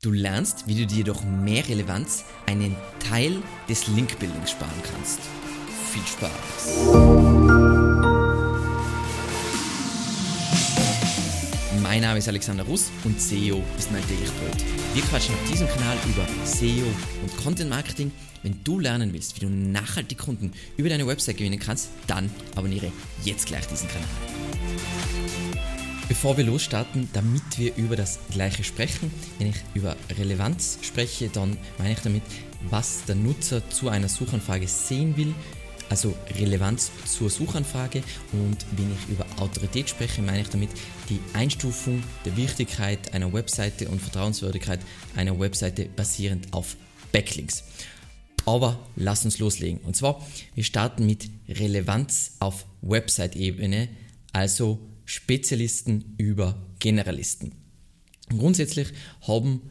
Du lernst, wie du dir durch mehr Relevanz einen Teil des Link-Buildings sparen kannst. Viel Spaß! Mein Name ist Alexander Russ und SEO ist mein täglich Brot. Wir quatschen auf diesem Kanal über SEO und Content Marketing. Wenn du lernen willst, wie du nachhaltig Kunden über deine Website gewinnen kannst, dann abonniere jetzt gleich diesen Kanal. Bevor wir losstarten, damit wir über das Gleiche sprechen, wenn ich über Relevanz spreche, dann meine ich damit, was der Nutzer zu einer Suchanfrage sehen will, also Relevanz zur Suchanfrage und wenn ich über Autorität spreche, meine ich damit die Einstufung der Wichtigkeit einer Webseite und Vertrauenswürdigkeit einer Webseite basierend auf Backlinks. Aber lass uns loslegen. Und zwar, wir starten mit Relevanz auf Website-Ebene, also Spezialisten über Generalisten. Grundsätzlich haben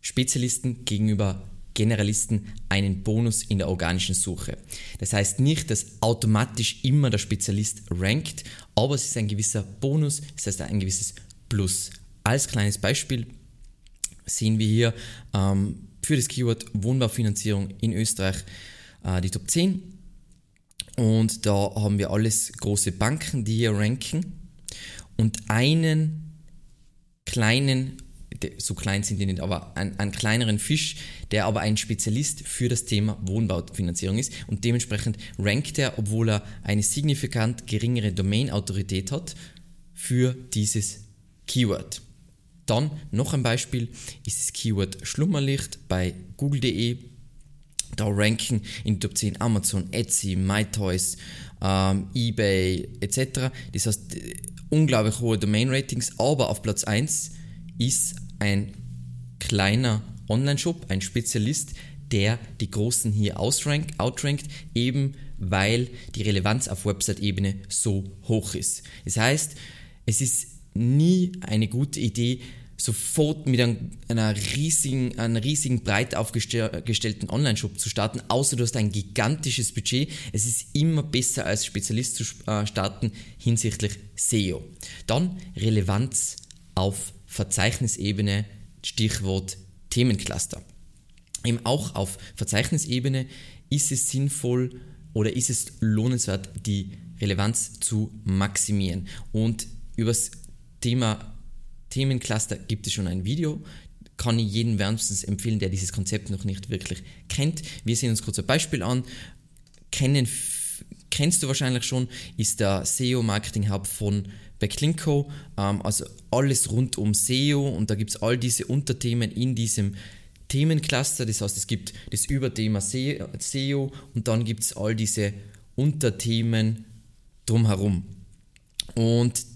Spezialisten gegenüber Generalisten einen Bonus in der organischen Suche. Das heißt nicht, dass automatisch immer der Spezialist rankt, aber es ist ein gewisser Bonus, das heißt ein gewisses Plus. Als kleines Beispiel sehen wir hier ähm, für das Keyword Wohnbaufinanzierung in Österreich äh, die Top 10. Und da haben wir alles große Banken, die hier ranken und einen kleinen, so klein sind die nicht, aber einen, einen kleineren Fisch, der aber ein Spezialist für das Thema Wohnbaufinanzierung ist und dementsprechend rankt er, obwohl er eine signifikant geringere Domain-Autorität hat, für dieses Keyword. Dann noch ein Beispiel ist das Keyword Schlummerlicht bei google.de. Da ranken in Top 10 Amazon, Etsy, MyToys, ähm, eBay etc. Das heißt, unglaublich hohe Domain-Ratings, aber auf Platz 1 ist ein kleiner Online-Shop, ein Spezialist, der die Großen hier ausrankt, outrankt, eben weil die Relevanz auf Website-Ebene so hoch ist. Das heißt, es ist nie eine gute Idee, sofort mit einer riesigen, einer riesigen breit aufgestellten Online-Shop zu starten, außer du hast ein gigantisches Budget. Es ist immer besser als Spezialist zu äh, starten hinsichtlich SEO. Dann Relevanz auf Verzeichnisebene, Stichwort Themencluster. Eben auch auf Verzeichnisebene ist es sinnvoll oder ist es lohnenswert, die Relevanz zu maximieren. Und über das Thema Themencluster gibt es schon ein Video. Kann ich jedem wärmstens empfehlen, der dieses Konzept noch nicht wirklich kennt. Wir sehen uns kurz ein Beispiel an. Kennen, kennst du wahrscheinlich schon, ist der SEO-Marketing-Hub von Backlinko. Ähm, also alles rund um SEO und da gibt es all diese Unterthemen in diesem Themencluster. Das heißt, es gibt das Überthema SEO und dann gibt es all diese Unterthemen drumherum. Und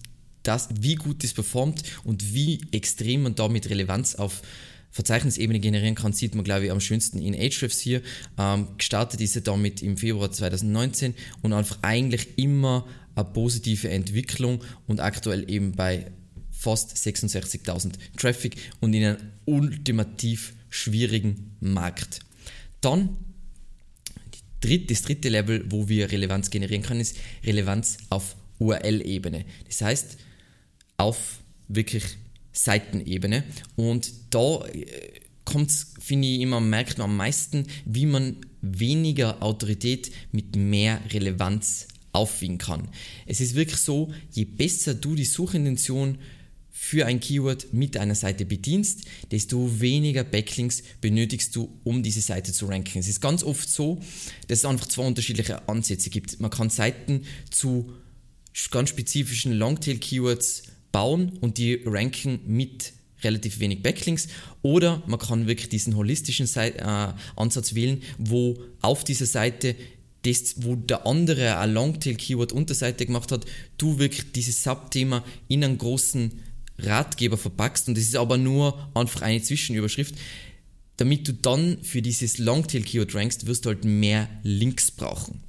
das, wie gut das performt und wie extrem man damit Relevanz auf Verzeichnisebene generieren kann, sieht man, glaube ich, am schönsten in Ahrefs hier. Ähm, gestartet ist er damit im Februar 2019 und einfach eigentlich immer eine positive Entwicklung und aktuell eben bei fast 66.000 Traffic und in einem ultimativ schwierigen Markt. Dann das dritte Level, wo wir Relevanz generieren können, ist Relevanz auf URL-Ebene. Das heißt, auf wirklich Seitenebene. Und da äh, kommt es, finde ich, immer, merkt man am meisten, wie man weniger Autorität mit mehr Relevanz aufwiegen kann. Es ist wirklich so, je besser du die Suchintention für ein Keyword mit einer Seite bedienst, desto weniger Backlinks benötigst du, um diese Seite zu ranken. Es ist ganz oft so, dass es einfach zwei unterschiedliche Ansätze gibt. Man kann Seiten zu ganz spezifischen Longtail-Keywords bauen und die ranken mit relativ wenig Backlinks oder man kann wirklich diesen holistischen Seite, äh, Ansatz wählen, wo auf dieser Seite das, wo der andere ein Longtail-Keyword Unterseite gemacht hat, du wirklich dieses Subthema in einen großen Ratgeber verpackst und das ist aber nur einfach eine Zwischenüberschrift. Damit du dann für dieses Longtail-Keyword rankst, wirst du halt mehr Links brauchen.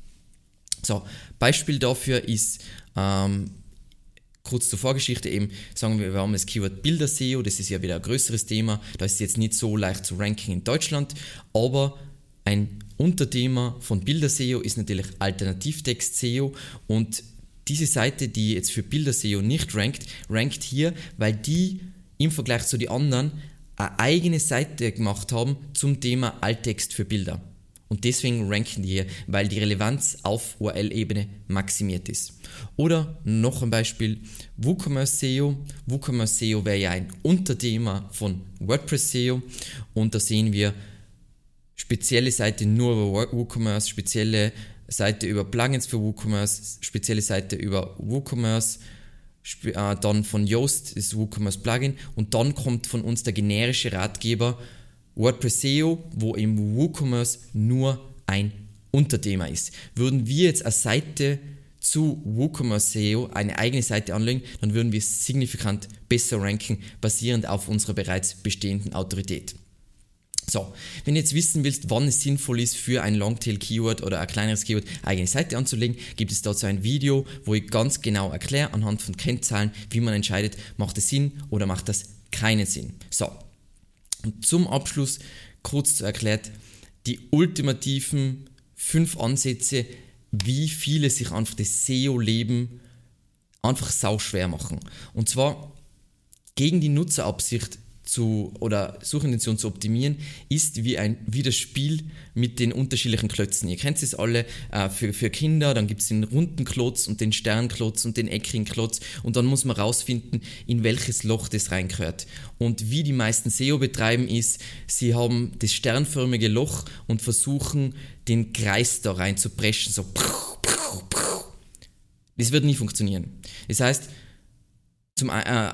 So, Beispiel dafür ist ähm, kurz zur Vorgeschichte eben, sagen wir, wir haben das Keyword Bilder-SEO, das ist ja wieder ein größeres Thema, da ist es jetzt nicht so leicht zu ranken in Deutschland, aber ein Unterthema von Bilder-SEO ist natürlich Alternativtext-SEO und diese Seite, die jetzt für Bilder-SEO nicht rankt, rankt hier, weil die im Vergleich zu den anderen eine eigene Seite gemacht haben zum Thema Alttext für Bilder. Und deswegen ranken die hier, weil die Relevanz auf URL-Ebene maximiert ist. Oder noch ein Beispiel, WooCommerce SEO. WooCommerce SEO wäre ja ein Unterthema von WordPress SEO und da sehen wir spezielle Seite nur über WooCommerce, spezielle Seite über Plugins für WooCommerce, spezielle Seite über WooCommerce, äh, dann von Yoast ist WooCommerce Plugin und dann kommt von uns der generische Ratgeber WordPress SEO, wo im WooCommerce nur ein Unterthema ist. Würden wir jetzt eine Seite zu WooCommerce SEO eine eigene Seite anlegen, dann würden wir signifikant besser ranken, basierend auf unserer bereits bestehenden Autorität. So, wenn du jetzt wissen willst, wann es sinnvoll ist, für ein Longtail-Keyword oder ein kleineres Keyword eigene Seite anzulegen, gibt es dazu ein Video, wo ich ganz genau erkläre, anhand von Kennzahlen, wie man entscheidet, macht es Sinn oder macht das keinen Sinn. So, und zum Abschluss kurz erklärt, die ultimativen fünf Ansätze, wie viele sich einfach das SEO-Leben einfach sau schwer machen. Und zwar gegen die Nutzerabsicht zu oder Suchintention zu optimieren, ist wie ein wie das Spiel mit den unterschiedlichen Klötzen. Ihr kennt es alle äh, für, für Kinder, dann gibt es den runden Klotz und den Sternklotz und den eckigen Klotz und dann muss man rausfinden, in welches Loch das reingehört. Und wie die meisten SEO betreiben ist, sie haben das sternförmige Loch und versuchen den Kreis da rein zu preschen, so das wird nie funktionieren. Das heißt, zum äh,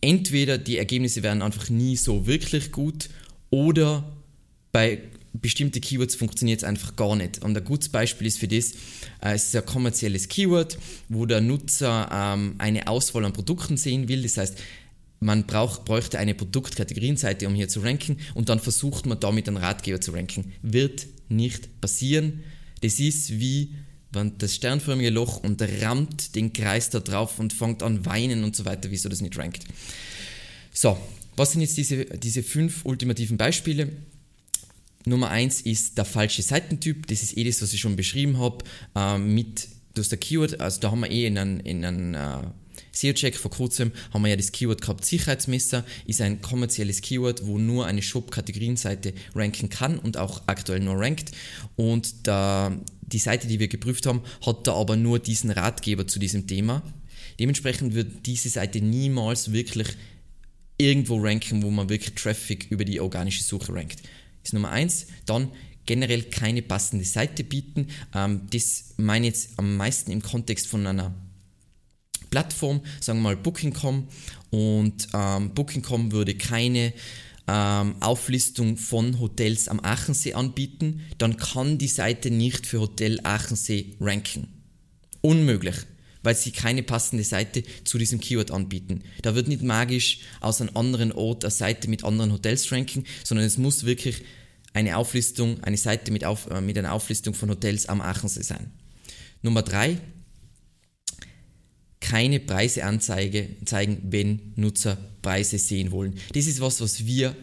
entweder die Ergebnisse werden einfach nie so wirklich gut oder bei bestimmten Keywords funktioniert es einfach gar nicht. Und ein gutes Beispiel ist für das, äh, es ist ein kommerzielles Keyword, wo der Nutzer ähm, eine Auswahl an Produkten sehen will. Das heißt, man braucht, bräuchte eine Produktkategorienseite, um hier zu ranken und dann versucht man damit einen Ratgeber zu ranken. Wird nicht passieren. Das ist wie das sternförmige Loch und rammt den Kreis da drauf und fängt an weinen und so weiter, wieso das nicht rankt. So, was sind jetzt diese, diese fünf ultimativen Beispiele? Nummer eins ist der falsche Seitentyp. Das ist eh das, was ich schon beschrieben habe. Äh, mit das der Keyword, also da haben wir eh in einem, in einem äh, SEO-Check vor kurzem haben wir ja das Keyword gehabt, Sicherheitsmesser ist ein kommerzielles Keyword, wo nur eine Shop-Kategorienseite ranken kann und auch aktuell nur rankt. Und da, die Seite, die wir geprüft haben, hat da aber nur diesen Ratgeber zu diesem Thema. Dementsprechend wird diese Seite niemals wirklich irgendwo ranken, wo man wirklich Traffic über die organische Suche rankt. Das ist Nummer eins. Dann generell keine passende Seite bieten. Ähm, das meine ich jetzt am meisten im Kontext von einer Plattform, sagen wir mal Booking.com und ähm, Booking.com würde keine ähm, Auflistung von Hotels am Aachensee anbieten, dann kann die Seite nicht für Hotel Aachensee ranken. Unmöglich, weil sie keine passende Seite zu diesem Keyword anbieten. Da wird nicht magisch aus einem anderen Ort eine Seite mit anderen Hotels ranken, sondern es muss wirklich eine Auflistung, eine Seite mit, auf, äh, mit einer Auflistung von Hotels am Aachensee sein. Nummer drei, keine Preise anzeigen, wenn Nutzer Preise sehen wollen. Das ist was, was wir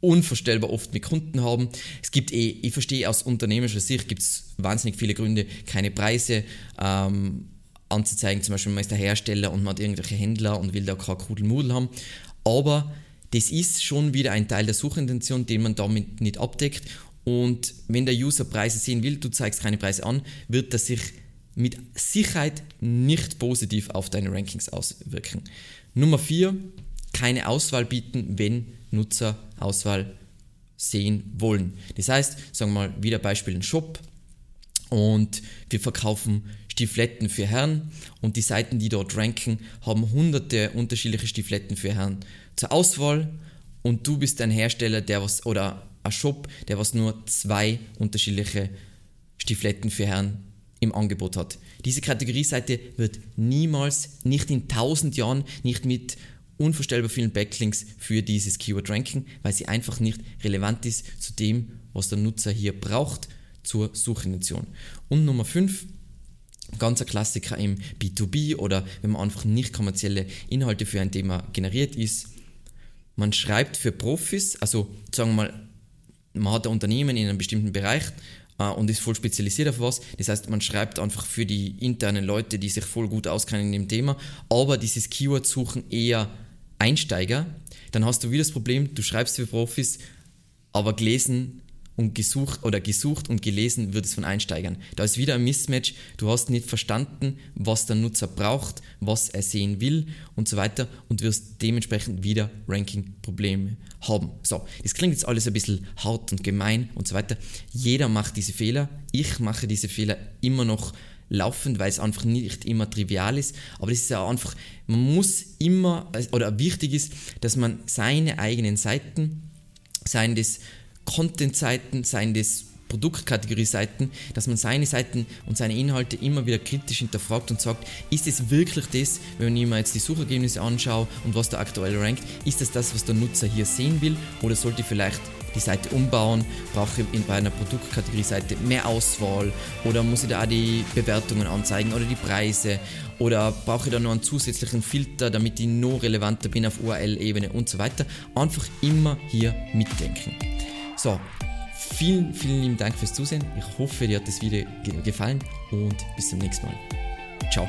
unvorstellbar oft mit Kunden haben. Es gibt eh, ich verstehe aus unternehmerischer Sicht, gibt es wahnsinnig viele Gründe, keine Preise ähm, anzuzeigen. Zum Beispiel man ist der Hersteller und man hat irgendwelche Händler und will da kein Kudelmudel haben. Aber das ist schon wieder ein Teil der Suchintention, den man damit nicht abdeckt. Und wenn der User Preise sehen will, du zeigst keine Preise an, wird das sich mit Sicherheit nicht positiv auf deine Rankings auswirken. Nummer 4, keine Auswahl bieten, wenn Nutzer Auswahl sehen wollen. Das heißt, sagen wir mal wieder Beispiel ein Shop und wir verkaufen Stifletten für Herren und die Seiten, die dort ranken, haben hunderte unterschiedliche Stifletten für Herren zur Auswahl und du bist ein Hersteller, der was oder ein Shop, der was nur zwei unterschiedliche Stifletten für Herren im Angebot hat. Diese Kategorieseite wird niemals, nicht in tausend Jahren, nicht mit unvorstellbar vielen Backlinks für dieses Keyword ranken, weil sie einfach nicht relevant ist zu dem, was der Nutzer hier braucht zur Suchintention. Und Nummer 5, ganzer Klassiker im B2B oder wenn man einfach nicht kommerzielle Inhalte für ein Thema generiert ist, man schreibt für Profis, also sagen wir mal, man hat ein Unternehmen in einem bestimmten Bereich äh, und ist voll spezialisiert auf was. Das heißt, man schreibt einfach für die internen Leute, die sich voll gut auskennen in dem Thema, aber dieses Keyword suchen eher Einsteiger, dann hast du wieder das Problem, du schreibst für Profis, aber gelesen und gesucht oder gesucht und gelesen wird es von Einsteigern. Da ist wieder ein Mismatch. Du hast nicht verstanden, was der Nutzer braucht, was er sehen will und so weiter und wirst dementsprechend wieder Ranking-Probleme haben. So, das klingt jetzt alles ein bisschen hart und gemein und so weiter. Jeder macht diese Fehler. Ich mache diese Fehler immer noch laufend, weil es einfach nicht immer trivial ist. Aber es ist ja einfach, man muss immer, oder wichtig ist, dass man seine eigenen Seiten, seien das Content-Seiten, seien das Produktkategorie-Seiten, dass man seine Seiten und seine Inhalte immer wieder kritisch hinterfragt und sagt, ist es wirklich das, wenn ich mir jetzt die Suchergebnisse anschaue und was da aktuell rankt, ist das das, was der Nutzer hier sehen will oder sollte ich vielleicht die Seite umbauen, brauche ich bei einer Produktkategorie-Seite mehr Auswahl oder muss ich da auch die Bewertungen anzeigen oder die Preise oder brauche ich da noch einen zusätzlichen Filter, damit ich noch relevanter bin auf URL-Ebene und so weiter. Einfach immer hier mitdenken. So, vielen, vielen lieben Dank fürs Zusehen. Ich hoffe, dir hat das Video gefallen und bis zum nächsten Mal. Ciao.